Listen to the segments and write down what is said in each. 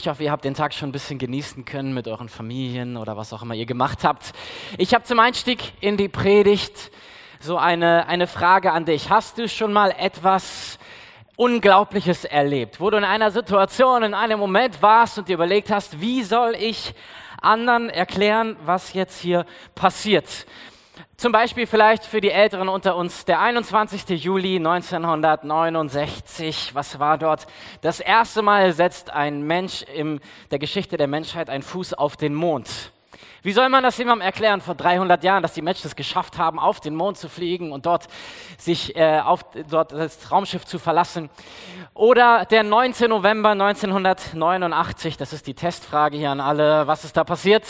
Ich hoffe, ihr habt den Tag schon ein bisschen genießen können mit euren Familien oder was auch immer ihr gemacht habt. Ich habe zum Einstieg in die Predigt so eine, eine Frage an dich. Hast du schon mal etwas Unglaubliches erlebt, wo du in einer Situation, in einem Moment warst und dir überlegt hast, wie soll ich anderen erklären, was jetzt hier passiert? Zum Beispiel vielleicht für die Älteren unter uns der 21. Juli 1969. Was war dort? Das erste Mal setzt ein Mensch in der Geschichte der Menschheit einen Fuß auf den Mond. Wie soll man das jemandem erklären vor 300 Jahren, dass die Menschen es geschafft haben, auf den Mond zu fliegen und dort sich äh, auf dort das Raumschiff zu verlassen? Oder der 19. November 1989, das ist die Testfrage hier an alle. Was ist da passiert?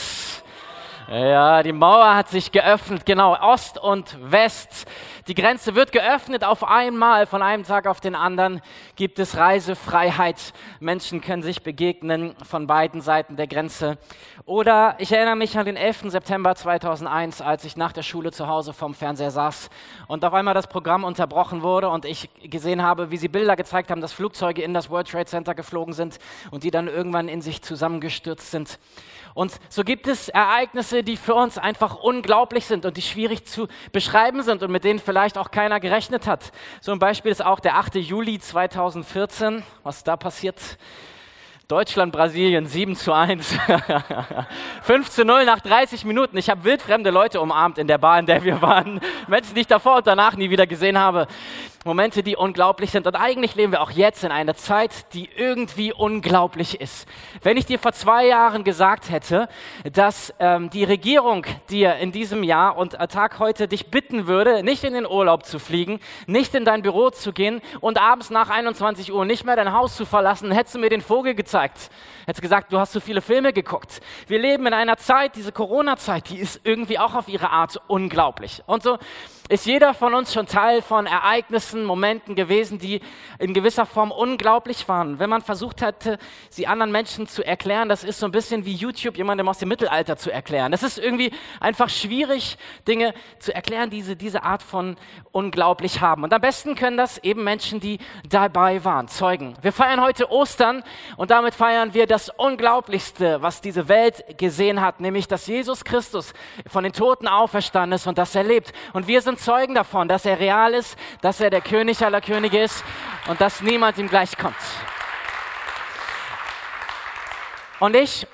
Ja, die Mauer hat sich geöffnet, genau, Ost und West. Die Grenze wird geöffnet auf einmal, von einem Tag auf den anderen gibt es Reisefreiheit. Menschen können sich begegnen von beiden Seiten der Grenze. Oder ich erinnere mich an den 11. September 2001, als ich nach der Schule zu Hause vom Fernseher saß und auf einmal das Programm unterbrochen wurde und ich gesehen habe, wie sie Bilder gezeigt haben, dass Flugzeuge in das World Trade Center geflogen sind und die dann irgendwann in sich zusammengestürzt sind. Und so gibt es Ereignisse, die für uns einfach unglaublich sind und die schwierig zu beschreiben sind und mit denen vielleicht auch keiner gerechnet hat. So ein Beispiel ist auch der 8. Juli 2014. Was da passiert? Deutschland, Brasilien 7 zu 1. 5 zu 0 nach 30 Minuten. Ich habe wildfremde Leute umarmt in der Bar, in der wir waren. Menschen, die ich davor und danach nie wieder gesehen habe. Momente, die unglaublich sind. Und eigentlich leben wir auch jetzt in einer Zeit, die irgendwie unglaublich ist. Wenn ich dir vor zwei Jahren gesagt hätte, dass ähm, die Regierung dir in diesem Jahr und Tag heute dich bitten würde, nicht in den Urlaub zu fliegen, nicht in dein Büro zu gehen und abends nach 21 Uhr nicht mehr dein Haus zu verlassen, hättest du mir den Vogel gezeigt. Hättest gesagt, du hast so viele Filme geguckt. Wir leben in einer Zeit, diese Corona-Zeit, die ist irgendwie auch auf ihre Art unglaublich. Und so ist jeder von uns schon Teil von Ereignissen, Momenten gewesen, die in gewisser Form unglaublich waren. Wenn man versucht hätte, sie anderen Menschen zu erklären, das ist so ein bisschen wie YouTube jemandem aus dem Mittelalter zu erklären. Das ist irgendwie einfach schwierig, Dinge zu erklären, die diese, diese Art von unglaublich haben. Und am besten können das eben Menschen, die dabei waren, Zeugen. Wir feiern heute Ostern und damit feiern wir das Unglaublichste, was diese Welt gesehen hat, nämlich, dass Jesus Christus von den Toten auferstanden ist und das erlebt. Und wir sind Zeugen davon, dass er real ist, dass er der König aller Könige ist und dass niemand ihm gleichkommt. Und ich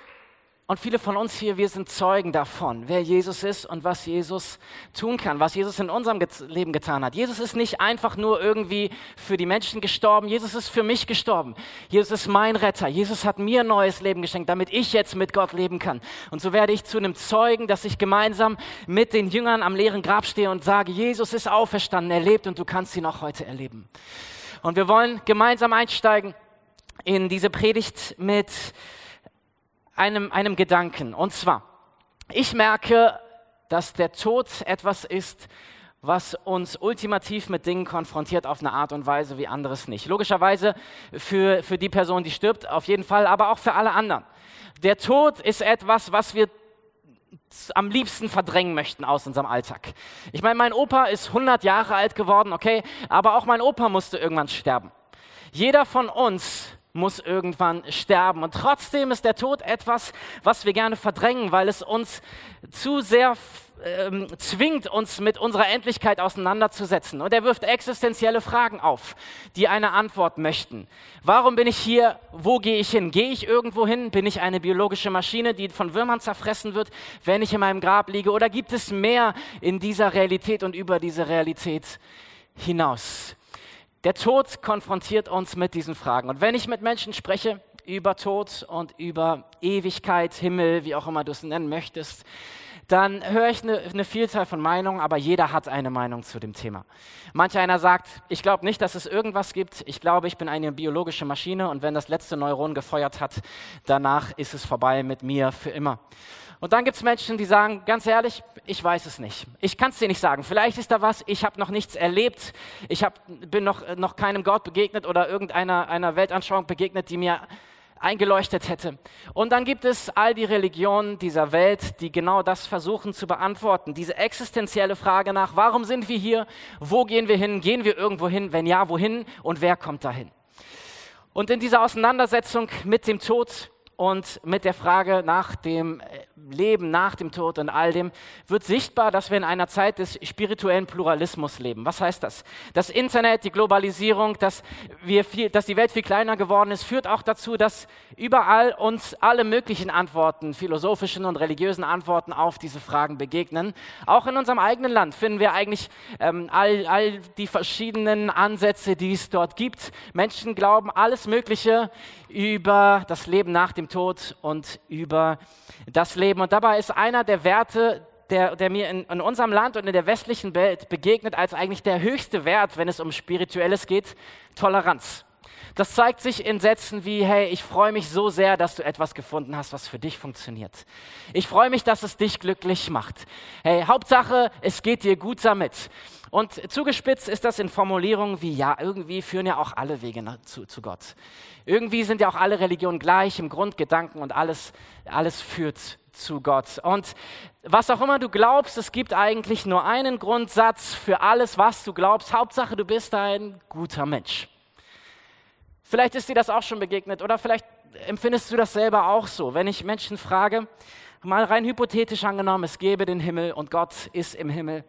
und viele von uns hier, wir sind Zeugen davon, wer Jesus ist und was Jesus tun kann, was Jesus in unserem Leben getan hat. Jesus ist nicht einfach nur irgendwie für die Menschen gestorben, Jesus ist für mich gestorben. Jesus ist mein Retter. Jesus hat mir neues Leben geschenkt, damit ich jetzt mit Gott leben kann. Und so werde ich zu einem Zeugen, dass ich gemeinsam mit den Jüngern am leeren Grab stehe und sage, Jesus ist auferstanden, er lebt und du kannst ihn auch heute erleben. Und wir wollen gemeinsam einsteigen in diese Predigt mit einem, einem Gedanken. Und zwar, ich merke, dass der Tod etwas ist, was uns ultimativ mit Dingen konfrontiert auf eine Art und Weise wie anderes nicht. Logischerweise für, für die Person, die stirbt, auf jeden Fall, aber auch für alle anderen. Der Tod ist etwas, was wir am liebsten verdrängen möchten aus unserem Alltag. Ich meine, mein Opa ist 100 Jahre alt geworden, okay, aber auch mein Opa musste irgendwann sterben. Jeder von uns muss irgendwann sterben. Und trotzdem ist der Tod etwas, was wir gerne verdrängen, weil es uns zu sehr ähm, zwingt, uns mit unserer Endlichkeit auseinanderzusetzen. Und er wirft existenzielle Fragen auf, die eine Antwort möchten. Warum bin ich hier? Wo gehe ich hin? Gehe ich irgendwo hin? Bin ich eine biologische Maschine, die von Würmern zerfressen wird, wenn ich in meinem Grab liege? Oder gibt es mehr in dieser Realität und über diese Realität hinaus? Der Tod konfrontiert uns mit diesen Fragen. Und wenn ich mit Menschen spreche über Tod und über Ewigkeit, Himmel, wie auch immer du es nennen möchtest, dann höre ich eine, eine, Vielzahl von Meinungen, aber jeder hat eine Meinung zu dem Thema. Manch einer sagt, ich glaube nicht, dass es irgendwas gibt. Ich glaube, ich bin eine biologische Maschine und wenn das letzte Neuron gefeuert hat, danach ist es vorbei mit mir für immer. Und dann gibt es Menschen, die sagen, ganz ehrlich, ich weiß es nicht. Ich kann es dir nicht sagen. Vielleicht ist da was, ich habe noch nichts erlebt. Ich hab, bin noch, noch keinem Gott begegnet oder irgendeiner einer Weltanschauung begegnet, die mir eingeleuchtet hätte. Und dann gibt es all die Religionen dieser Welt, die genau das versuchen zu beantworten. Diese existenzielle Frage nach, warum sind wir hier? Wo gehen wir hin? Gehen wir irgendwo hin? Wenn ja, wohin? Und wer kommt dahin? Und in dieser Auseinandersetzung mit dem Tod und mit der Frage nach dem äh, Leben, nach dem Tod und all dem wird sichtbar, dass wir in einer Zeit des spirituellen Pluralismus leben. Was heißt das? Das Internet, die Globalisierung, dass, wir viel, dass die Welt viel kleiner geworden ist, führt auch dazu, dass überall uns alle möglichen Antworten, philosophischen und religiösen Antworten auf diese Fragen begegnen. Auch in unserem eigenen Land finden wir eigentlich ähm, all, all die verschiedenen Ansätze, die es dort gibt. Menschen glauben alles Mögliche über das Leben nach dem Tod und über das Leben. Und dabei ist einer der Werte, der, der mir in, in, unserem Land und in der westlichen Welt begegnet als eigentlich der höchste Wert, wenn es um Spirituelles geht, Toleranz. Das zeigt sich in Sätzen wie, hey, ich freue mich so sehr, dass du etwas gefunden hast, was für dich funktioniert. Ich freue mich, dass es dich glücklich macht. Hey, Hauptsache, es geht dir gut damit. Und zugespitzt ist das in Formulierungen wie, ja, irgendwie führen ja auch alle Wege zu, zu Gott. Irgendwie sind ja auch alle Religionen gleich im Grundgedanken und alles, alles führt zu Gott. Und was auch immer du glaubst, es gibt eigentlich nur einen Grundsatz für alles, was du glaubst. Hauptsache, du bist ein guter Mensch. Vielleicht ist dir das auch schon begegnet oder vielleicht empfindest du das selber auch so. Wenn ich Menschen frage, mal rein hypothetisch angenommen, es gäbe den Himmel und Gott ist im Himmel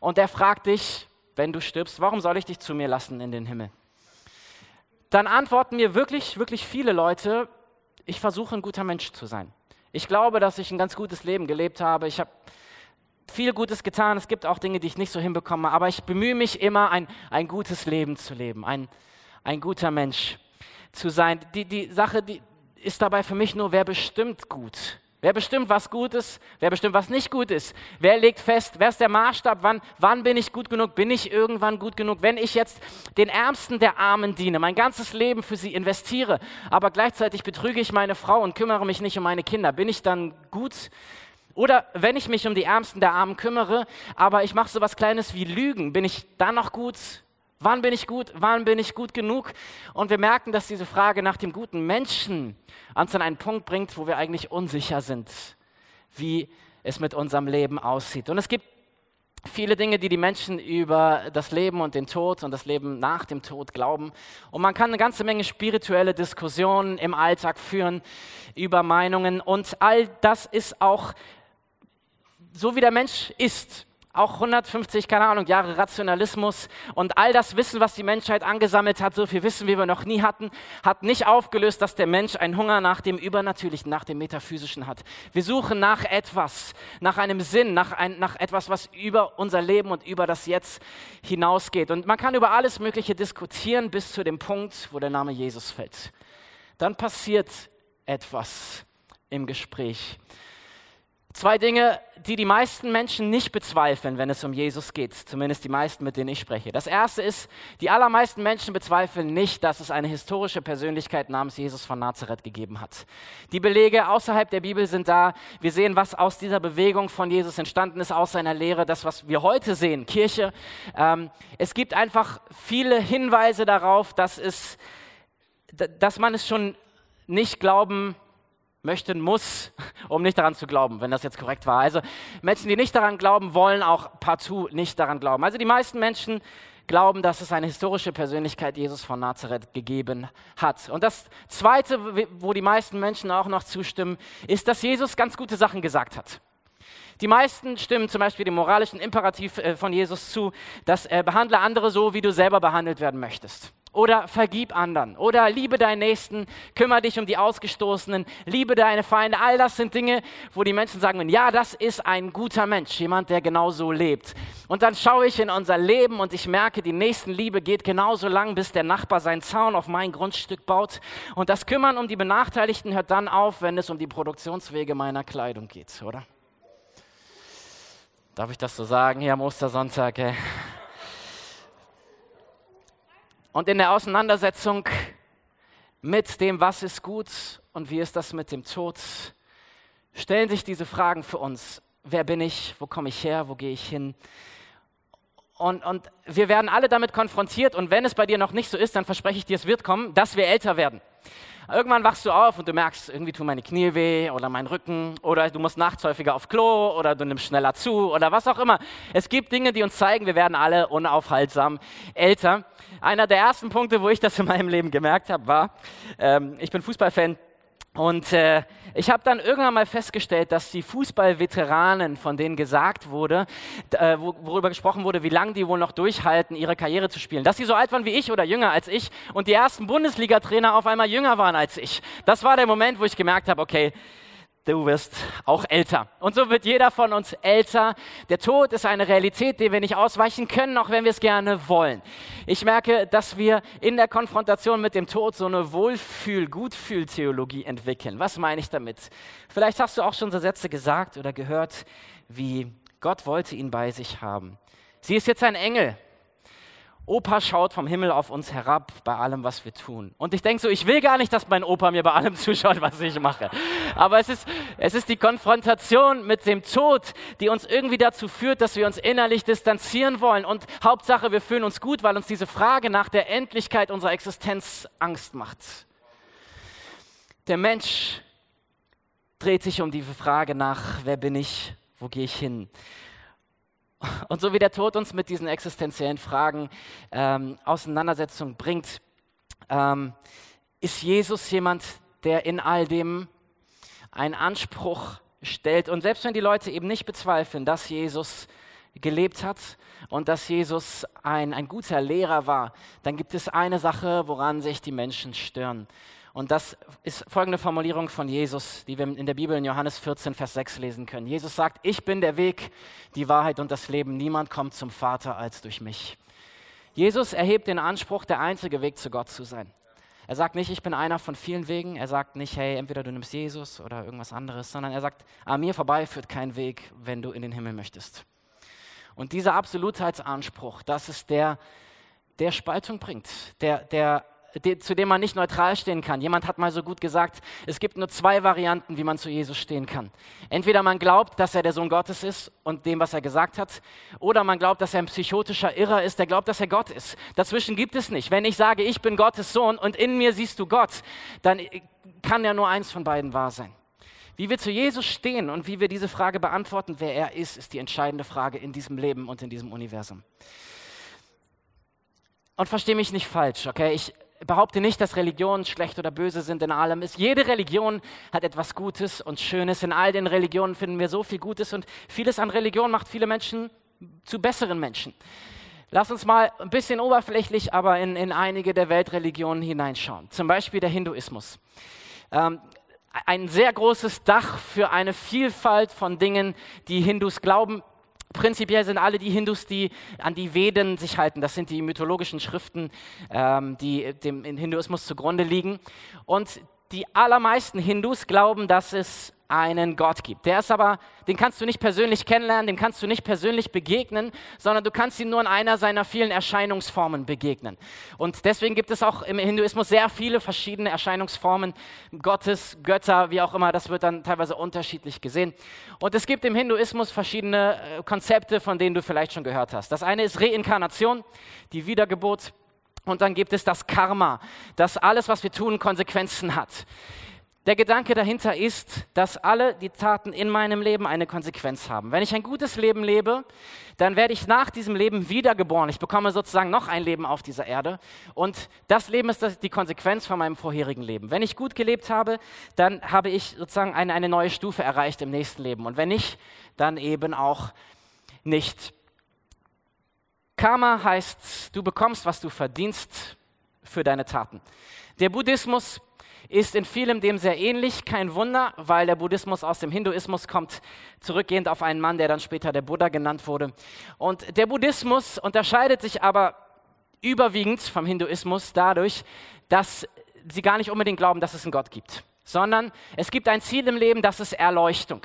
und er fragt dich, wenn du stirbst, warum soll ich dich zu mir lassen in den Himmel? Dann antworten mir wirklich, wirklich viele Leute, ich versuche ein guter Mensch zu sein. Ich glaube, dass ich ein ganz gutes Leben gelebt habe. Ich habe viel Gutes getan. Es gibt auch Dinge, die ich nicht so hinbekomme, aber ich bemühe mich immer, ein, ein gutes Leben zu leben, ein, ein guter Mensch zu sein. Die, die Sache die ist dabei für mich nur, wer bestimmt gut? Wer bestimmt, was gut ist? Wer bestimmt, was nicht gut ist? Wer legt fest, wer ist der Maßstab? Wann, wann bin ich gut genug? Bin ich irgendwann gut genug? Wenn ich jetzt den Ärmsten der Armen diene, mein ganzes Leben für sie investiere, aber gleichzeitig betrüge ich meine Frau und kümmere mich nicht um meine Kinder, bin ich dann gut? Oder wenn ich mich um die Ärmsten der Armen kümmere, aber ich mache so was Kleines wie Lügen, bin ich dann noch gut? Wann bin ich gut? Wann bin ich gut genug? Und wir merken, dass diese Frage nach dem guten Menschen uns an einen Punkt bringt, wo wir eigentlich unsicher sind, wie es mit unserem Leben aussieht. Und es gibt viele Dinge, die die Menschen über das Leben und den Tod und das Leben nach dem Tod glauben. Und man kann eine ganze Menge spirituelle Diskussionen im Alltag führen über Meinungen. Und all das ist auch so, wie der Mensch ist auch 150, keine Ahnung, Jahre Rationalismus und all das Wissen, was die Menschheit angesammelt hat, so viel Wissen, wie wir noch nie hatten, hat nicht aufgelöst, dass der Mensch einen Hunger nach dem Übernatürlichen, nach dem Metaphysischen hat. Wir suchen nach etwas, nach einem Sinn, nach, ein, nach etwas, was über unser Leben und über das Jetzt hinausgeht. Und man kann über alles Mögliche diskutieren bis zu dem Punkt, wo der Name Jesus fällt. Dann passiert etwas im Gespräch. Zwei Dinge, die die meisten Menschen nicht bezweifeln, wenn es um Jesus geht, zumindest die meisten, mit denen ich spreche. Das erste ist, die allermeisten Menschen bezweifeln nicht, dass es eine historische Persönlichkeit namens Jesus von Nazareth gegeben hat. Die Belege außerhalb der Bibel sind da. Wir sehen, was aus dieser Bewegung von Jesus entstanden ist, aus seiner Lehre, das, was wir heute sehen, Kirche. Ähm, es gibt einfach viele Hinweise darauf, dass, es, dass man es schon nicht glauben möchten muss, um nicht daran zu glauben, wenn das jetzt korrekt war. Also Menschen, die nicht daran glauben, wollen auch partout nicht daran glauben. Also die meisten Menschen glauben, dass es eine historische Persönlichkeit Jesus von Nazareth gegeben hat. Und das Zweite, wo die meisten Menschen auch noch zustimmen, ist, dass Jesus ganz gute Sachen gesagt hat. Die meisten stimmen zum Beispiel dem moralischen Imperativ äh, von Jesus zu, dass er behandle andere so, wie du selber behandelt werden möchtest oder vergib anderen oder liebe deinen Nächsten, kümmere dich um die Ausgestoßenen, liebe deine Feinde. All das sind Dinge, wo die Menschen sagen, ja, das ist ein guter Mensch, jemand, der genauso lebt. Und dann schaue ich in unser Leben und ich merke, die Nächstenliebe geht genauso lang, bis der Nachbar seinen Zaun auf mein Grundstück baut. Und das Kümmern um die Benachteiligten hört dann auf, wenn es um die Produktionswege meiner Kleidung geht, oder? Darf ich das so sagen hier am Ostersonntag? Ey? Und in der Auseinandersetzung mit dem, was ist gut und wie ist das mit dem Tod, stellen sich diese Fragen für uns. Wer bin ich? Wo komme ich her? Wo gehe ich hin? Und, und wir werden alle damit konfrontiert. Und wenn es bei dir noch nicht so ist, dann verspreche ich dir, es wird kommen, dass wir älter werden. Irgendwann wachst du auf und du merkst, irgendwie tun meine Knie weh oder mein Rücken oder du musst nachts häufiger auf Klo oder du nimmst schneller zu oder was auch immer. Es gibt Dinge, die uns zeigen, wir werden alle unaufhaltsam älter. Einer der ersten Punkte, wo ich das in meinem Leben gemerkt habe, war, ähm, ich bin Fußballfan Und äh, ich habe dann irgendwann mal festgestellt, dass die Fußballveteranen, von denen gesagt wurde, äh, worüber gesprochen wurde, wie lange die wohl noch durchhalten, ihre Karriere zu spielen, dass sie so alt waren wie ich oder jünger als ich und die ersten Bundesliga-Trainer auf einmal jünger waren als ich. Das war der Moment, wo ich gemerkt habe, okay, du wirst auch älter. Und so wird jeder von uns älter. Der Tod ist eine Realität, der wir nicht ausweichen können, auch wenn wir es gerne wollen. Ich merke, dass wir in der Konfrontation mit dem Tod so eine Wohlfühl-, Gutfühl-Theologie entwickeln. Was meine ich damit? Vielleicht hast du auch schon so Sätze gesagt oder gehört, wie Gott wollte ihn bei sich haben. Sie ist jetzt ein Engel. Opa schaut vom Himmel auf uns herab bei allem, was wir tun. Und ich denke so, ich will gar nicht, dass mein Opa mir bei allem zuschaut, was ich mache. Aber es ist, es ist die Konfrontation mit dem Tod, die uns irgendwie dazu führt, dass wir uns innerlich distanzieren wollen. Und Hauptsache, wir fühlen uns gut, weil uns diese Frage nach der Endlichkeit unserer Existenz Angst macht. Der Mensch dreht sich um diese Frage nach, wer bin ich, wo gehe ich hin? Und so wie der Tod uns mit diesen existenziellen Fragen ähm, Auseinandersetzung bringt, ähm, ist Jesus jemand, der in all dem einen Anspruch stellt. Und selbst wenn die Leute eben nicht bezweifeln, dass Jesus gelebt hat und dass Jesus ein, ein guter Lehrer war, dann gibt es eine Sache, woran sich die Menschen stören. Und das ist folgende Formulierung von Jesus, die wir in der Bibel in Johannes 14, Vers 6 lesen können. Jesus sagt, ich bin der Weg, die Wahrheit und das Leben. Niemand kommt zum Vater als durch mich. Jesus erhebt den Anspruch, der einzige Weg zu Gott zu sein. Er sagt nicht, ich bin einer von vielen Wegen. Er sagt nicht, hey, entweder du nimmst Jesus oder irgendwas anderes, sondern er sagt, an mir vorbei führt kein Weg, wenn du in den Himmel möchtest. Und dieser Absolutheitsanspruch, das ist der, der Spaltung bringt, der, der zu dem man nicht neutral stehen kann. Jemand hat mal so gut gesagt, es gibt nur zwei Varianten, wie man zu Jesus stehen kann. Entweder man glaubt, dass er der Sohn Gottes ist und dem, was er gesagt hat, oder man glaubt, dass er ein psychotischer Irrer ist, der glaubt, dass er Gott ist. Dazwischen gibt es nicht. Wenn ich sage, ich bin Gottes Sohn und in mir siehst du Gott, dann kann ja nur eins von beiden wahr sein. Wie wir zu Jesus stehen und wie wir diese Frage beantworten, wer er ist, ist die entscheidende Frage in diesem Leben und in diesem Universum. Und verstehe mich nicht falsch, okay? Ich behaupte nicht, dass Religionen schlecht oder böse sind in allem. Ist. Jede Religion hat etwas Gutes und Schönes. In all den Religionen finden wir so viel Gutes und vieles an Religion macht viele Menschen zu besseren Menschen. Lass uns mal ein bisschen oberflächlich, aber in, in einige der Weltreligionen hineinschauen. Zum Beispiel der Hinduismus. Ähm, ein sehr großes Dach für eine Vielfalt von Dingen, die Hindus glauben, Prinzipiell sind alle die Hindus, die an die Veden sich halten. Das sind die mythologischen Schriften, ähm, die dem Hinduismus zugrunde liegen. Und die allermeisten Hindus glauben, dass es einen Gott gibt. Der ist aber, den kannst du nicht persönlich kennenlernen, dem kannst du nicht persönlich begegnen, sondern du kannst ihm nur in einer seiner vielen Erscheinungsformen begegnen. Und deswegen gibt es auch im Hinduismus sehr viele verschiedene Erscheinungsformen Gottes, Götter, wie auch immer. Das wird dann teilweise unterschiedlich gesehen. Und es gibt im Hinduismus verschiedene äh, Konzepte, von denen du vielleicht schon gehört hast. Das eine ist Reinkarnation, die Wiedergeburt. Und dann gibt es das Karma, dass alles, was wir tun, Konsequenzen hat. Der Gedanke dahinter ist, dass alle die Taten in meinem Leben eine Konsequenz haben. Wenn ich ein gutes Leben lebe, dann werde ich nach diesem Leben wiedergeboren. Ich bekomme sozusagen noch ein Leben auf dieser Erde. Und das Leben ist die Konsequenz von meinem vorherigen Leben. Wenn ich gut gelebt habe, dann habe ich sozusagen eine, eine neue Stufe erreicht im nächsten Leben. Und wenn nicht, dann eben auch nicht. Karma heißt, du bekommst, was du verdienst für deine Taten. Der Buddhismus ist in vielem dem sehr ähnlich. Kein Wunder, weil der Buddhismus aus dem Hinduismus kommt, zurückgehend auf einen Mann, der dann später der Buddha genannt wurde. Und der Buddhismus unterscheidet sich aber überwiegend vom Hinduismus dadurch, dass sie gar nicht unbedingt glauben, dass es einen Gott gibt, sondern es gibt ein Ziel im Leben, das ist Erleuchtung.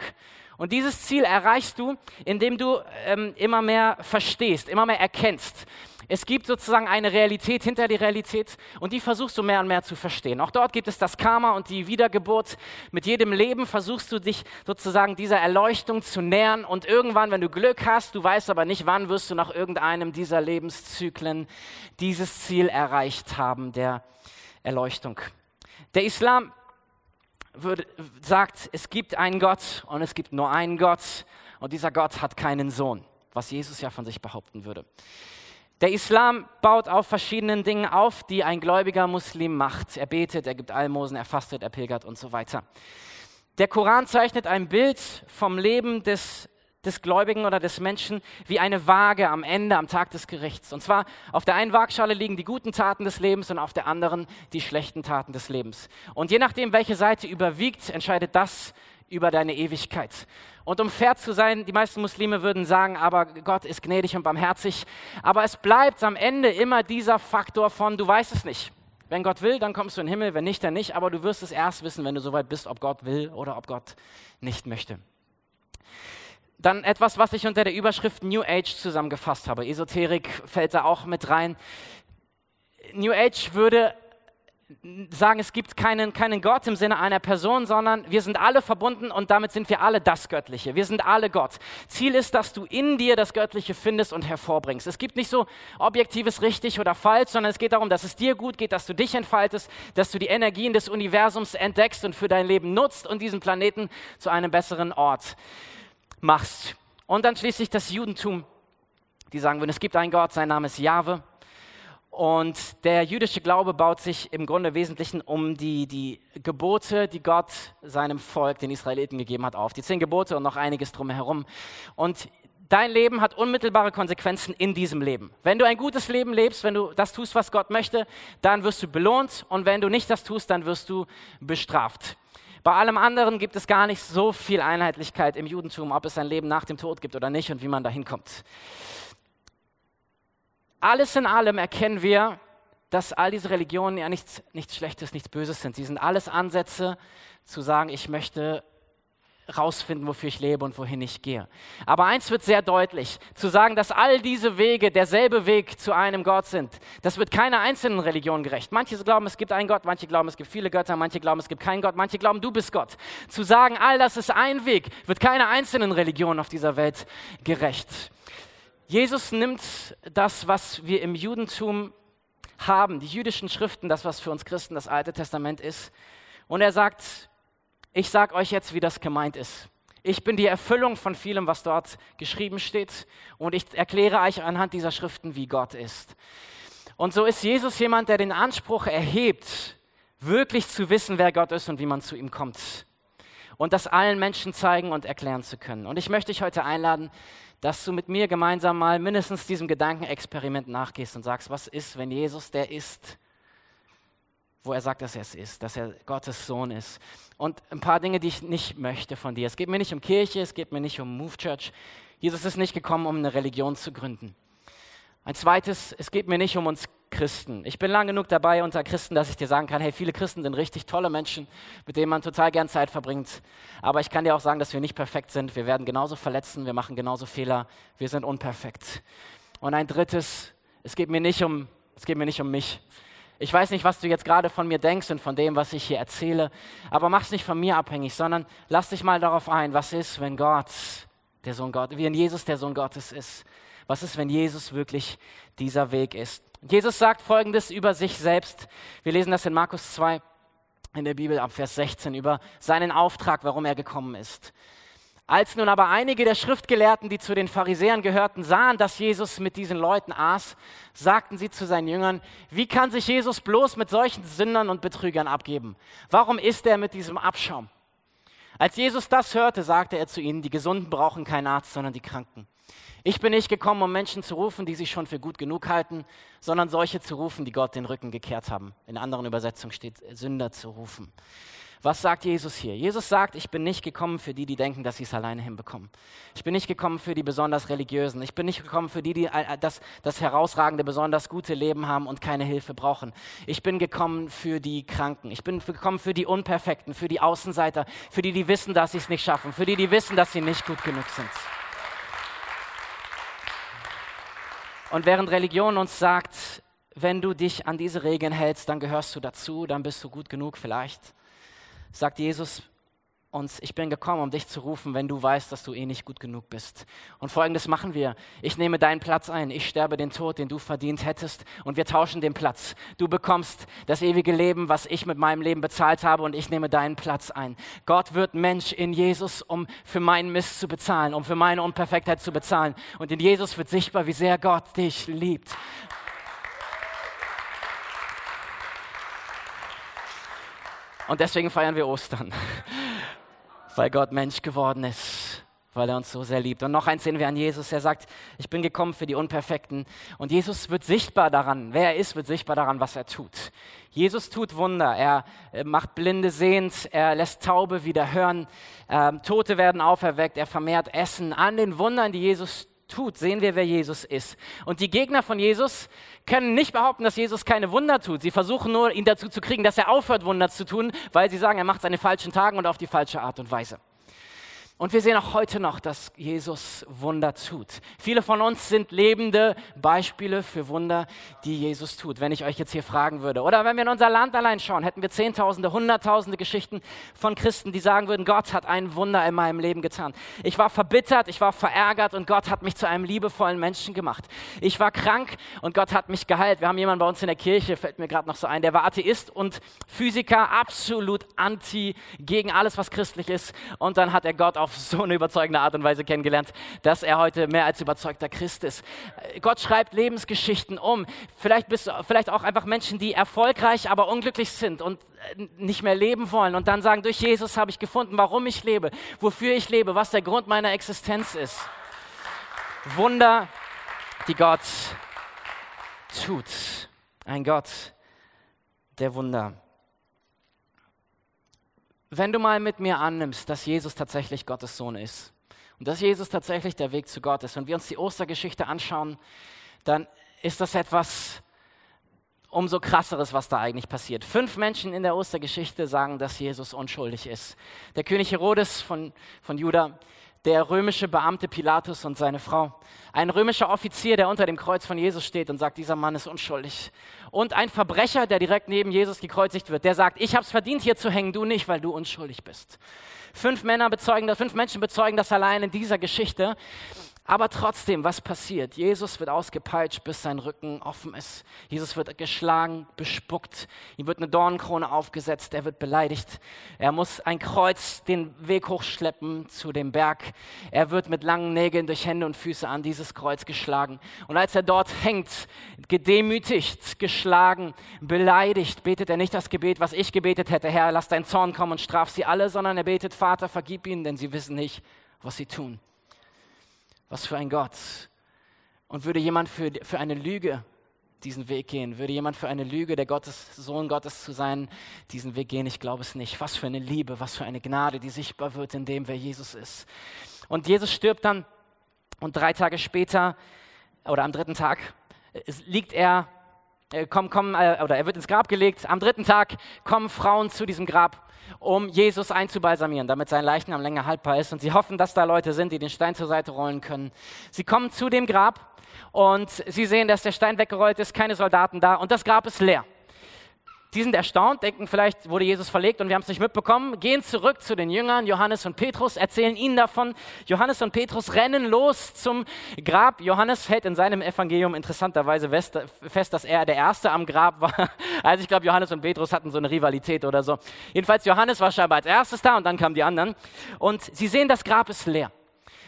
Und dieses Ziel erreichst du, indem du ähm, immer mehr verstehst, immer mehr erkennst. Es gibt sozusagen eine Realität hinter die Realität und die versuchst du mehr und mehr zu verstehen. Auch dort gibt es das Karma und die Wiedergeburt. Mit jedem Leben versuchst du dich sozusagen dieser Erleuchtung zu nähern und irgendwann, wenn du Glück hast, du weißt aber nicht wann, wirst du nach irgendeinem dieser Lebenszyklen dieses Ziel erreicht haben, der Erleuchtung. Der Islam würde, sagt, es gibt einen Gott und es gibt nur einen Gott und dieser Gott hat keinen Sohn, was Jesus ja von sich behaupten würde. Der Islam baut auf verschiedenen Dingen auf, die ein gläubiger Muslim macht. Er betet, er gibt Almosen, er fastet, er pilgert und so weiter. Der Koran zeichnet ein Bild vom Leben des, des Gläubigen oder des Menschen wie eine Waage am Ende, am Tag des Gerichts. Und zwar auf der einen Waagschale liegen die guten Taten des Lebens und auf der anderen die schlechten Taten des Lebens. Und je nachdem, welche Seite überwiegt, entscheidet das über deine Ewigkeit. Und um fair zu sein, die meisten Muslime würden sagen, aber Gott ist gnädig und barmherzig. Aber es bleibt am Ende immer dieser Faktor von, du weißt es nicht. Wenn Gott will, dann kommst du in den Himmel, wenn nicht, dann nicht. Aber du wirst es erst wissen, wenn du soweit bist, ob Gott will oder ob Gott nicht möchte. Dann etwas, was ich unter der Überschrift New Age zusammengefasst habe. Esoterik fällt da auch mit rein. New Age würde sagen, es gibt keinen, keinen Gott im Sinne einer Person, sondern wir sind alle verbunden und damit sind wir alle das Göttliche. Wir sind alle Gott. Ziel ist, dass du in dir das Göttliche findest und hervorbringst. Es gibt nicht so objektives richtig oder falsch, sondern es geht darum, dass es dir gut geht, dass du dich entfaltest, dass du die Energien des Universums entdeckst und für dein Leben nutzt und diesen Planeten zu einem besseren Ort machst. Und dann schließlich das Judentum. Die sagen würden, es gibt einen Gott, sein Name ist Jahwe. Und der jüdische Glaube baut sich im Grunde Wesentlichen um die, die Gebote, die Gott seinem Volk, den Israeliten gegeben hat, auf. Die zehn Gebote und noch einiges drumherum. Und dein Leben hat unmittelbare Konsequenzen in diesem Leben. Wenn du ein gutes Leben lebst, wenn du das tust, was Gott möchte, dann wirst du belohnt. Und wenn du nicht das tust, dann wirst du bestraft. Bei allem anderen gibt es gar nicht so viel Einheitlichkeit im Judentum, ob es ein Leben nach dem Tod gibt oder nicht und wie man dahin kommt. Alles in allem erkennen wir, dass all diese Religionen ja nichts, nichts Schlechtes, nichts Böses sind. Sie sind alles Ansätze zu sagen, ich möchte rausfinden, wofür ich lebe und wohin ich gehe. Aber eins wird sehr deutlich, zu sagen, dass all diese Wege derselbe Weg zu einem Gott sind, das wird keiner einzelnen Religion gerecht. Manche glauben, es gibt einen Gott, manche glauben, es gibt viele Götter, manche glauben, es gibt keinen Gott, manche glauben, du bist Gott. Zu sagen, all das ist ein Weg, wird keiner einzelnen Religion auf dieser Welt gerecht. Jesus nimmt das, was wir im Judentum haben, die jüdischen Schriften, das, was für uns Christen das Alte Testament ist, und er sagt, ich sage euch jetzt, wie das gemeint ist. Ich bin die Erfüllung von vielem, was dort geschrieben steht, und ich erkläre euch anhand dieser Schriften, wie Gott ist. Und so ist Jesus jemand, der den Anspruch erhebt, wirklich zu wissen, wer Gott ist und wie man zu ihm kommt. Und das allen Menschen zeigen und erklären zu können. Und ich möchte dich heute einladen, dass du mit mir gemeinsam mal mindestens diesem Gedankenexperiment nachgehst und sagst, was ist, wenn Jesus der ist, wo er sagt, dass er es ist, dass er Gottes Sohn ist. Und ein paar Dinge, die ich nicht möchte von dir. Es geht mir nicht um Kirche, es geht mir nicht um Move Church. Jesus ist nicht gekommen, um eine Religion zu gründen. Ein zweites, es geht mir nicht um uns Christen. Ich bin lang genug dabei unter Christen, dass ich dir sagen kann, hey, viele Christen sind richtig tolle Menschen, mit denen man total gern Zeit verbringt. Aber ich kann dir auch sagen, dass wir nicht perfekt sind. Wir werden genauso verletzen, wir machen genauso Fehler, wir sind unperfekt. Und ein drittes, es geht mir nicht um, es geht mir nicht um mich. Ich weiß nicht, was du jetzt gerade von mir denkst und von dem, was ich hier erzähle, aber mach es nicht von mir abhängig, sondern lass dich mal darauf ein, was ist, wenn Gott der Sohn Gottes, wie in Jesus der Sohn Gottes ist. Was ist, wenn Jesus wirklich dieser Weg ist? Jesus sagt Folgendes über sich selbst. Wir lesen das in Markus 2 in der Bibel ab Vers 16 über seinen Auftrag, warum er gekommen ist. Als nun aber einige der Schriftgelehrten, die zu den Pharisäern gehörten, sahen, dass Jesus mit diesen Leuten aß, sagten sie zu seinen Jüngern, wie kann sich Jesus bloß mit solchen Sündern und Betrügern abgeben? Warum isst er mit diesem Abschaum? Als Jesus das hörte, sagte er zu ihnen, die Gesunden brauchen keinen Arzt, sondern die Kranken. Ich bin nicht gekommen, um Menschen zu rufen, die sich schon für gut genug halten, sondern solche zu rufen, die Gott den Rücken gekehrt haben. In anderen Übersetzungen steht Sünder zu rufen. Was sagt Jesus hier? Jesus sagt, ich bin nicht gekommen für die, die denken, dass sie es alleine hinbekommen. Ich bin nicht gekommen für die besonders religiösen. Ich bin nicht gekommen für die, die äh, das, das herausragende, besonders gute Leben haben und keine Hilfe brauchen. Ich bin gekommen für die Kranken. Ich bin gekommen für die Unperfekten, für die Außenseiter, für die, die wissen, dass sie es nicht schaffen, für die, die wissen, dass sie nicht gut genug sind. Und während Religion uns sagt, wenn du dich an diese Regeln hältst, dann gehörst du dazu, dann bist du gut genug vielleicht, sagt Jesus, und ich bin gekommen, um dich zu rufen, wenn du weißt, dass du eh nicht gut genug bist. Und folgendes machen wir. Ich nehme deinen Platz ein. Ich sterbe den Tod, den du verdient hättest. Und wir tauschen den Platz. Du bekommst das ewige Leben, was ich mit meinem Leben bezahlt habe. Und ich nehme deinen Platz ein. Gott wird Mensch in Jesus, um für meinen Mist zu bezahlen, um für meine Unperfektheit zu bezahlen. Und in Jesus wird sichtbar, wie sehr Gott dich liebt. Und deswegen feiern wir Ostern weil Gott Mensch geworden ist, weil er uns so sehr liebt. Und noch eins sehen wir an Jesus, er sagt, ich bin gekommen für die Unperfekten. Und Jesus wird sichtbar daran, wer er ist, wird sichtbar daran, was er tut. Jesus tut Wunder, er macht Blinde sehend, er lässt Taube wieder hören, ähm, Tote werden auferweckt, er vermehrt Essen. An den Wundern, die Jesus tut, sehen wir, wer Jesus ist. Und die Gegner von Jesus können nicht behaupten, dass Jesus keine Wunder tut. Sie versuchen nur, ihn dazu zu kriegen, dass er aufhört, Wunder zu tun, weil sie sagen, er macht seine falschen Tagen und auf die falsche Art und Weise. Und wir sehen auch heute noch, dass Jesus Wunder tut. Viele von uns sind lebende Beispiele für Wunder, die Jesus tut. Wenn ich euch jetzt hier fragen würde, oder wenn wir in unser Land allein schauen, hätten wir Zehntausende, Hunderttausende Geschichten von Christen, die sagen würden, Gott hat ein Wunder in meinem Leben getan. Ich war verbittert, ich war verärgert und Gott hat mich zu einem liebevollen Menschen gemacht. Ich war krank und Gott hat mich geheilt. Wir haben jemanden bei uns in der Kirche, fällt mir gerade noch so ein, der war Atheist und Physiker, absolut anti gegen alles, was christlich ist. Und dann hat er Gott auf auf so eine überzeugende Art und Weise kennengelernt, dass er heute mehr als überzeugter Christ ist. Gott schreibt Lebensgeschichten um. Vielleicht bist du vielleicht auch einfach Menschen, die erfolgreich, aber unglücklich sind und äh, nicht mehr leben wollen und dann sagen, durch Jesus habe ich gefunden, warum ich lebe, wofür ich lebe, was der Grund meiner Existenz ist. Wunder, die Gott tut. Ein Gott der Wunder wenn du mal mit mir annimmst, dass Jesus tatsächlich Gottes Sohn ist und dass Jesus tatsächlich der Weg zu Gott ist und wir uns die Ostergeschichte anschauen, dann ist das etwas umso krasseres, was da eigentlich passiert. Fünf Menschen in der Ostergeschichte sagen, dass Jesus unschuldig ist. Der König Herodes von, von Juda, der römische Beamte Pilatus und seine Frau, ein römischer Offizier, der unter dem Kreuz von Jesus steht und sagt, dieser Mann ist unschuldig. Und ein Verbrecher, der direkt neben Jesus gekreuzigt wird, der sagt, ich habe es verdient, hier zu hängen, du nicht, weil du unschuldig bist. Fünf Männer bezeugen fünf Menschen bezeugen das allein in dieser Geschichte. Aber trotzdem, was passiert? Jesus wird ausgepeitscht, bis sein Rücken offen ist. Jesus wird geschlagen, bespuckt. Ihm wird eine Dornenkrone aufgesetzt. Er wird beleidigt. Er muss ein Kreuz den Weg hochschleppen zu dem Berg. Er wird mit langen Nägeln durch Hände und Füße an dieses Kreuz geschlagen. Und als er dort hängt, gedemütigt, geschlagen, beleidigt, betet er nicht das Gebet, was ich gebetet hätte. Herr, lass dein Zorn kommen und straf sie alle, sondern er betet, Vater, vergib ihnen, denn sie wissen nicht, was sie tun. Was für ein Gott. Und würde jemand für, für eine Lüge diesen Weg gehen? Würde jemand für eine Lüge, der Gottes, Sohn Gottes zu sein, diesen Weg gehen? Ich glaube es nicht. Was für eine Liebe, was für eine Gnade, die sichtbar wird in dem, wer Jesus ist. Und Jesus stirbt dann und drei Tage später oder am dritten Tag liegt er, äh, komm, komm, äh, oder er wird ins Grab gelegt. Am dritten Tag kommen Frauen zu diesem Grab um Jesus einzubalsamieren, damit sein Leichnam länger haltbar ist. Und sie hoffen, dass da Leute sind, die den Stein zur Seite rollen können. Sie kommen zu dem Grab und sie sehen, dass der Stein weggerollt ist, keine Soldaten da und das Grab ist leer. Die sind erstaunt, denken, vielleicht wurde Jesus verlegt und wir haben es nicht mitbekommen, gehen zurück zu den Jüngern, Johannes und Petrus, erzählen ihnen davon. Johannes und Petrus rennen los zum Grab. Johannes hält in seinem Evangelium interessanterweise fest, dass er der Erste am Grab war. Also ich glaube, Johannes und Petrus hatten so eine Rivalität oder so. Jedenfalls, Johannes war scheinbar als erstes da und dann kamen die anderen. Und sie sehen, das Grab ist leer.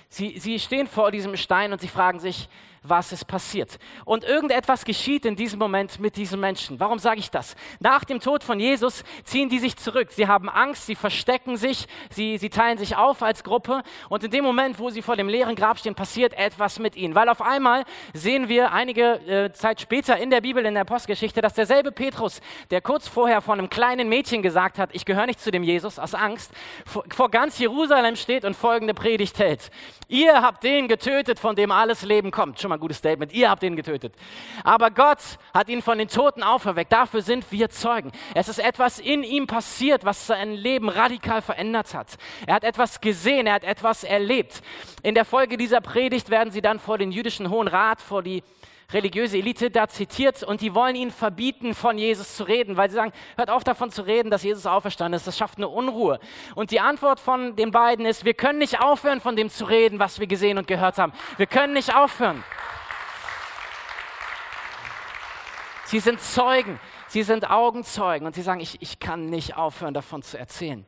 Sie, sie stehen vor diesem Stein und sie fragen sich, was ist passiert. Und irgendetwas geschieht in diesem Moment mit diesen Menschen. Warum sage ich das? Nach dem Tod von Jesus ziehen die sich zurück. Sie haben Angst, sie verstecken sich, sie, sie teilen sich auf als Gruppe. Und in dem Moment, wo sie vor dem leeren Grab stehen, passiert etwas mit ihnen. Weil auf einmal sehen wir einige äh, Zeit später in der Bibel, in der Postgeschichte, dass derselbe Petrus, der kurz vorher von einem kleinen Mädchen gesagt hat, ich gehöre nicht zu dem Jesus aus Angst, vor, vor ganz Jerusalem steht und folgende Predigt hält. Ihr habt den getötet, von dem alles Leben kommt. Schon mal ein gutes Statement. Ihr habt ihn getötet. Aber Gott hat ihn von den Toten auferweckt. Dafür sind wir Zeugen. Es ist etwas in ihm passiert, was sein Leben radikal verändert hat. Er hat etwas gesehen, er hat etwas erlebt. In der Folge dieser Predigt werden sie dann vor den jüdischen Hohen Rat, vor die religiöse Elite da zitiert und die wollen ihnen verbieten, von Jesus zu reden, weil sie sagen, hört auf davon zu reden, dass Jesus auferstanden ist, das schafft eine Unruhe. Und die Antwort von den beiden ist, wir können nicht aufhören, von dem zu reden, was wir gesehen und gehört haben. Wir können nicht aufhören. Sie sind Zeugen. Sie sind Augenzeugen und sie sagen, ich, ich kann nicht aufhören, davon zu erzählen.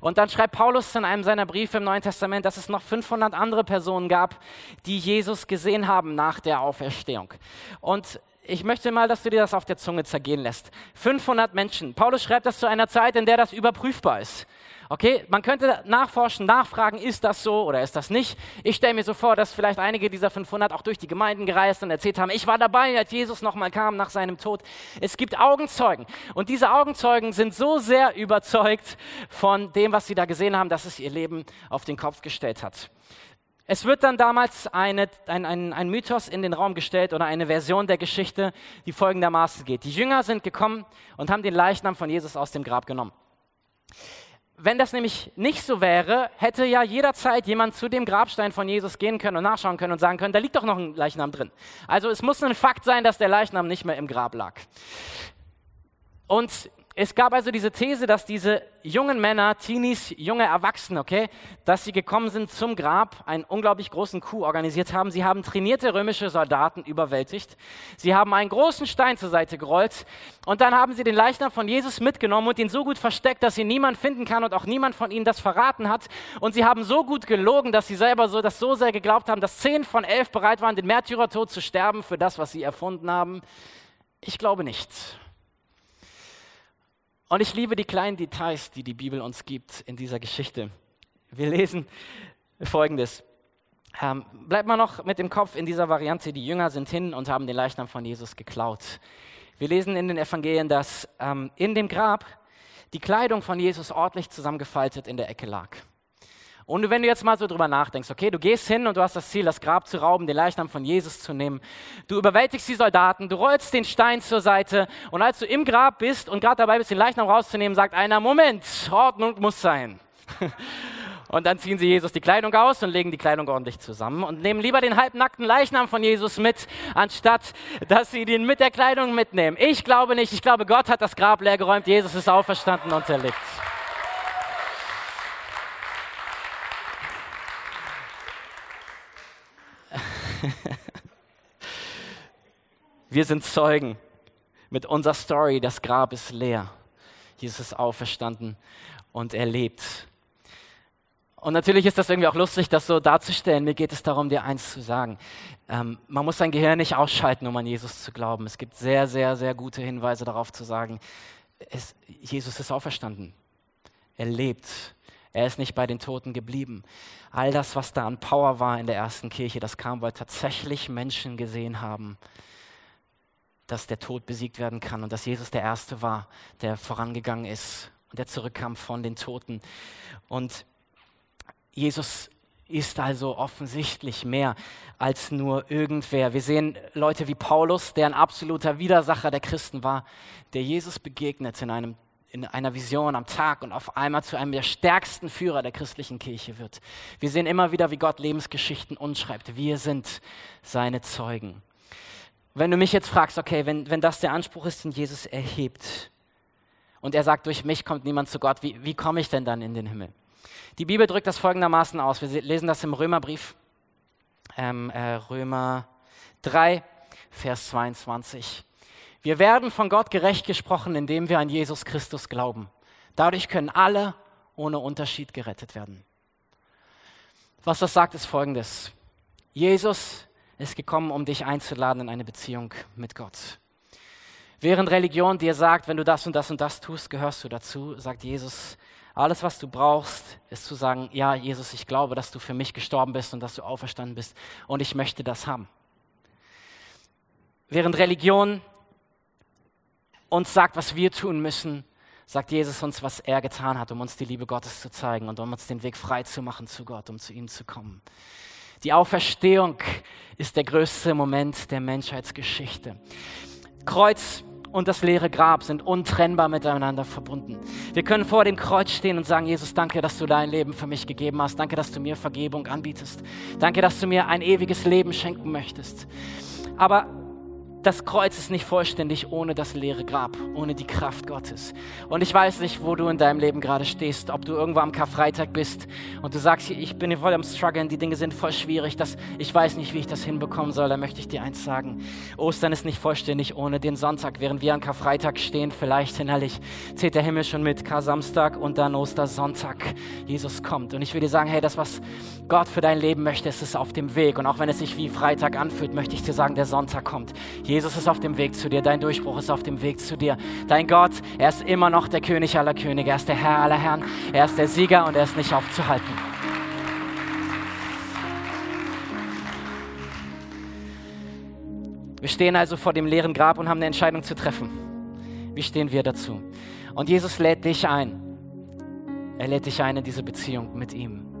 Und dann schreibt Paulus in einem seiner Briefe im Neuen Testament, dass es noch 500 andere Personen gab, die Jesus gesehen haben nach der Auferstehung. Und ich möchte mal, dass du dir das auf der Zunge zergehen lässt. 500 Menschen. Paulus schreibt das zu einer Zeit, in der das überprüfbar ist. Okay, man könnte nachforschen, nachfragen, ist das so oder ist das nicht? Ich stelle mir so vor, dass vielleicht einige dieser 500 auch durch die Gemeinden gereist und erzählt haben, ich war dabei, als Jesus nochmal kam nach seinem Tod. Es gibt Augenzeugen und diese Augenzeugen sind so sehr überzeugt von dem, was sie da gesehen haben, dass es ihr Leben auf den Kopf gestellt hat. Es wird dann damals eine, ein, ein, ein Mythos in den Raum gestellt oder eine Version der Geschichte, die folgendermaßen geht. Die Jünger sind gekommen und haben den Leichnam von Jesus aus dem Grab genommen. Wenn das nämlich nicht so wäre, hätte ja jederzeit jemand zu dem Grabstein von Jesus gehen können und nachschauen können und sagen können, da liegt doch noch ein Leichnam drin. Also es muss ein Fakt sein, dass der Leichnam nicht mehr im Grab lag. Und es gab also diese These, dass diese jungen Männer, Teenies, junge Erwachsene, okay, dass sie gekommen sind zum Grab, einen unglaublich großen Coup organisiert haben. Sie haben trainierte römische Soldaten überwältigt. Sie haben einen großen Stein zur Seite gerollt und dann haben sie den Leichnam von Jesus mitgenommen und ihn so gut versteckt, dass ihn niemand finden kann und auch niemand von ihnen das verraten hat. Und sie haben so gut gelogen, dass sie selber so, das so sehr geglaubt haben, dass zehn von elf bereit waren, den Märtyrertod zu sterben für das, was sie erfunden haben. Ich glaube nicht. Und ich liebe die kleinen Details, die die Bibel uns gibt in dieser Geschichte. Wir lesen Folgendes. Ähm, bleibt mal noch mit dem Kopf in dieser Variante. Die Jünger sind hin und haben den Leichnam von Jesus geklaut. Wir lesen in den Evangelien, dass ähm, in dem Grab die Kleidung von Jesus ordentlich zusammengefaltet in der Ecke lag. Und wenn du jetzt mal so drüber nachdenkst, okay, du gehst hin und du hast das Ziel, das Grab zu rauben, den Leichnam von Jesus zu nehmen. Du überwältigst die Soldaten, du rollst den Stein zur Seite und als du im Grab bist und gerade dabei bist, den Leichnam rauszunehmen, sagt einer, Moment, Ordnung muss sein. Und dann ziehen sie Jesus die Kleidung aus und legen die Kleidung ordentlich zusammen und nehmen lieber den halbnackten Leichnam von Jesus mit, anstatt dass sie den mit der Kleidung mitnehmen. Ich glaube nicht. Ich glaube, Gott hat das Grab leer geräumt. Jesus ist auferstanden und er Wir sind Zeugen mit unserer Story. Das Grab ist leer. Jesus ist auferstanden und er lebt. Und natürlich ist das irgendwie auch lustig, das so darzustellen. Mir geht es darum, dir eins zu sagen. Ähm, man muss sein Gehirn nicht ausschalten, um an Jesus zu glauben. Es gibt sehr, sehr, sehr gute Hinweise darauf zu sagen, es, Jesus ist auferstanden. Er lebt. Er ist nicht bei den Toten geblieben. All das, was da an Power war in der ersten Kirche, das kam, weil tatsächlich Menschen gesehen haben, dass der Tod besiegt werden kann und dass Jesus der Erste war, der vorangegangen ist und der zurückkam von den Toten. Und Jesus ist also offensichtlich mehr als nur irgendwer. Wir sehen Leute wie Paulus, der ein absoluter Widersacher der Christen war, der Jesus begegnet in einem in einer Vision am Tag und auf einmal zu einem der stärksten Führer der christlichen Kirche wird. Wir sehen immer wieder, wie Gott Lebensgeschichten umschreibt. Wir sind seine Zeugen. Wenn du mich jetzt fragst, okay, wenn, wenn das der Anspruch ist, den Jesus erhebt und er sagt, durch mich kommt niemand zu Gott, wie, wie komme ich denn dann in den Himmel? Die Bibel drückt das folgendermaßen aus. Wir lesen das im Römerbrief, ähm, äh, Römer 3, Vers 22. Wir werden von Gott gerecht gesprochen, indem wir an Jesus Christus glauben. Dadurch können alle ohne Unterschied gerettet werden. Was das sagt, ist folgendes. Jesus ist gekommen, um dich einzuladen in eine Beziehung mit Gott. Während Religion dir sagt, wenn du das und das und das tust, gehörst du dazu, sagt Jesus, alles, was du brauchst, ist zu sagen, ja, Jesus, ich glaube, dass du für mich gestorben bist und dass du auferstanden bist und ich möchte das haben. Während Religion uns sagt, was wir tun müssen, sagt Jesus uns, was er getan hat, um uns die Liebe Gottes zu zeigen und um uns den Weg frei zu machen zu Gott, um zu ihm zu kommen. Die Auferstehung ist der größte Moment der Menschheitsgeschichte. Kreuz und das leere Grab sind untrennbar miteinander verbunden. Wir können vor dem Kreuz stehen und sagen, Jesus, danke, dass du dein Leben für mich gegeben hast. Danke, dass du mir Vergebung anbietest. Danke, dass du mir ein ewiges Leben schenken möchtest. Aber das Kreuz ist nicht vollständig ohne das leere Grab, ohne die Kraft Gottes. Und ich weiß nicht, wo du in deinem Leben gerade stehst, ob du irgendwo am Karfreitag bist und du sagst, ich bin voll am Struggeln, die Dinge sind voll schwierig, das, ich weiß nicht, wie ich das hinbekommen soll, da möchte ich dir eins sagen. Ostern ist nicht vollständig ohne den Sonntag, während wir am Karfreitag stehen, vielleicht innerlich zählt der Himmel schon mit, Kar-Samstag und dann Ostersonntag. Jesus kommt. Und ich will dir sagen, hey, das, was Gott für dein Leben möchte, ist es auf dem Weg. Und auch wenn es sich wie Freitag anfühlt, möchte ich dir sagen, der Sonntag kommt. Jesus ist auf dem Weg zu dir, dein Durchbruch ist auf dem Weg zu dir. Dein Gott, er ist immer noch der König aller Könige, er ist der Herr aller Herren, er ist der Sieger und er ist nicht aufzuhalten. Wir stehen also vor dem leeren Grab und haben eine Entscheidung zu treffen. Wie stehen wir dazu? Und Jesus lädt dich ein. Er lädt dich ein in diese Beziehung mit ihm.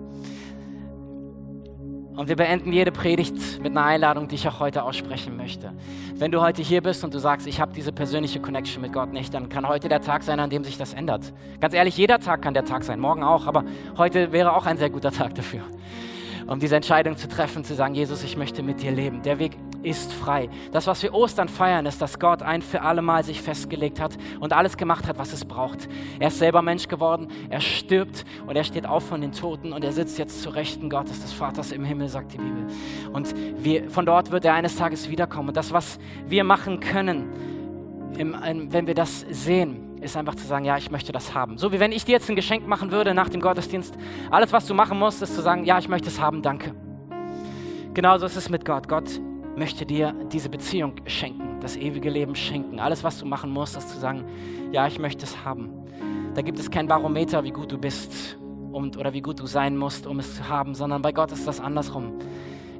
Und wir beenden jede Predigt mit einer Einladung, die ich auch heute aussprechen möchte. Wenn du heute hier bist und du sagst, ich habe diese persönliche Connection mit Gott nicht, dann kann heute der Tag sein, an dem sich das ändert. Ganz ehrlich, jeder Tag kann der Tag sein, morgen auch, aber heute wäre auch ein sehr guter Tag dafür um diese Entscheidung zu treffen, zu sagen, Jesus, ich möchte mit dir leben. Der Weg ist frei. Das, was wir Ostern feiern, ist, dass Gott ein für alle Mal sich festgelegt hat und alles gemacht hat, was es braucht. Er ist selber Mensch geworden, er stirbt und er steht auf von den Toten und er sitzt jetzt zu Rechten Gottes, des Vaters im Himmel, sagt die Bibel. Und wir, von dort wird er eines Tages wiederkommen. Und das, was wir machen können, im, wenn wir das sehen, ist einfach zu sagen, ja, ich möchte das haben. So wie wenn ich dir jetzt ein Geschenk machen würde nach dem Gottesdienst. Alles, was du machen musst, ist zu sagen, ja, ich möchte es haben, danke. Genauso ist es mit Gott. Gott möchte dir diese Beziehung schenken, das ewige Leben schenken. Alles, was du machen musst, ist zu sagen, ja, ich möchte es haben. Da gibt es kein Barometer, wie gut du bist und, oder wie gut du sein musst, um es zu haben, sondern bei Gott ist das andersrum.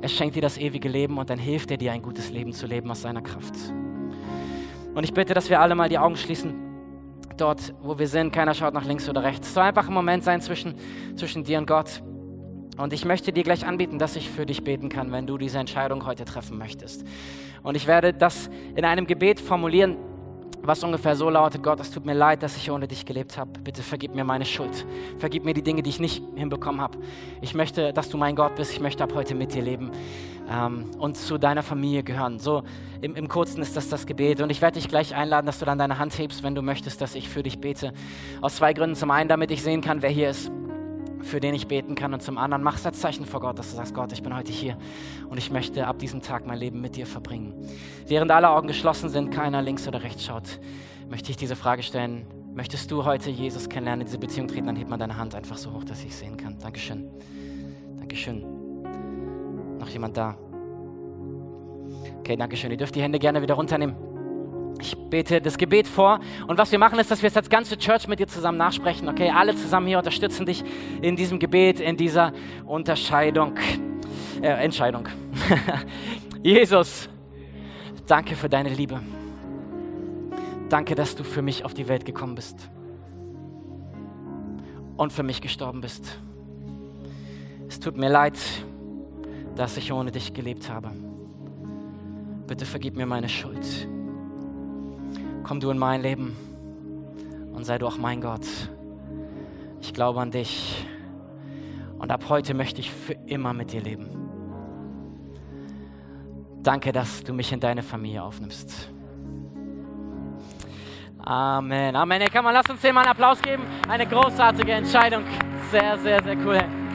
Er schenkt dir das ewige Leben und dann hilft er dir, ein gutes Leben zu leben aus seiner Kraft. Und ich bitte, dass wir alle mal die Augen schließen dort, wo wir sind. Keiner schaut nach links oder rechts. Es soll einfach ein Moment sein zwischen, zwischen dir und Gott. Und ich möchte dir gleich anbieten, dass ich für dich beten kann, wenn du diese Entscheidung heute treffen möchtest. Und ich werde das in einem Gebet formulieren, was ungefähr so lautet, Gott, es tut mir leid, dass ich ohne dich gelebt habe. Bitte vergib mir meine Schuld. Vergib mir die Dinge, die ich nicht hinbekommen habe. Ich möchte, dass du mein Gott bist. Ich möchte ab heute mit dir leben ähm, und zu deiner Familie gehören. So im, im Kurzen ist das das Gebet. Und ich werde dich gleich einladen, dass du dann deine Hand hebst, wenn du möchtest, dass ich für dich bete. Aus zwei Gründen. Zum einen, damit ich sehen kann, wer hier ist für den ich beten kann. Und zum anderen, mach das Zeichen vor Gott, dass du sagst, Gott, ich bin heute hier und ich möchte ab diesem Tag mein Leben mit dir verbringen. Während alle Augen geschlossen sind, keiner links oder rechts schaut, möchte ich diese Frage stellen. Möchtest du heute Jesus kennenlernen, in diese Beziehung treten, dann heb mal deine Hand einfach so hoch, dass ich sehen kann. Dankeschön. Dankeschön. Noch jemand da? Okay, Dankeschön. Ihr dürft die Hände gerne wieder runternehmen. Ich bete das Gebet vor und was wir machen ist, dass wir es als ganze Church mit dir zusammen nachsprechen. Okay, alle zusammen hier unterstützen dich in diesem Gebet, in dieser Unterscheidung, äh, Entscheidung. Jesus, danke für deine Liebe. Danke, dass du für mich auf die Welt gekommen bist und für mich gestorben bist. Es tut mir leid, dass ich ohne dich gelebt habe. Bitte vergib mir meine Schuld komm du in mein Leben und sei du auch mein Gott. Ich glaube an dich und ab heute möchte ich für immer mit dir leben. Danke, dass du mich in deine Familie aufnimmst. Amen. Amen. Hey, kann man, lass uns dem mal einen Applaus geben. Eine großartige Entscheidung. Sehr, sehr, sehr cool.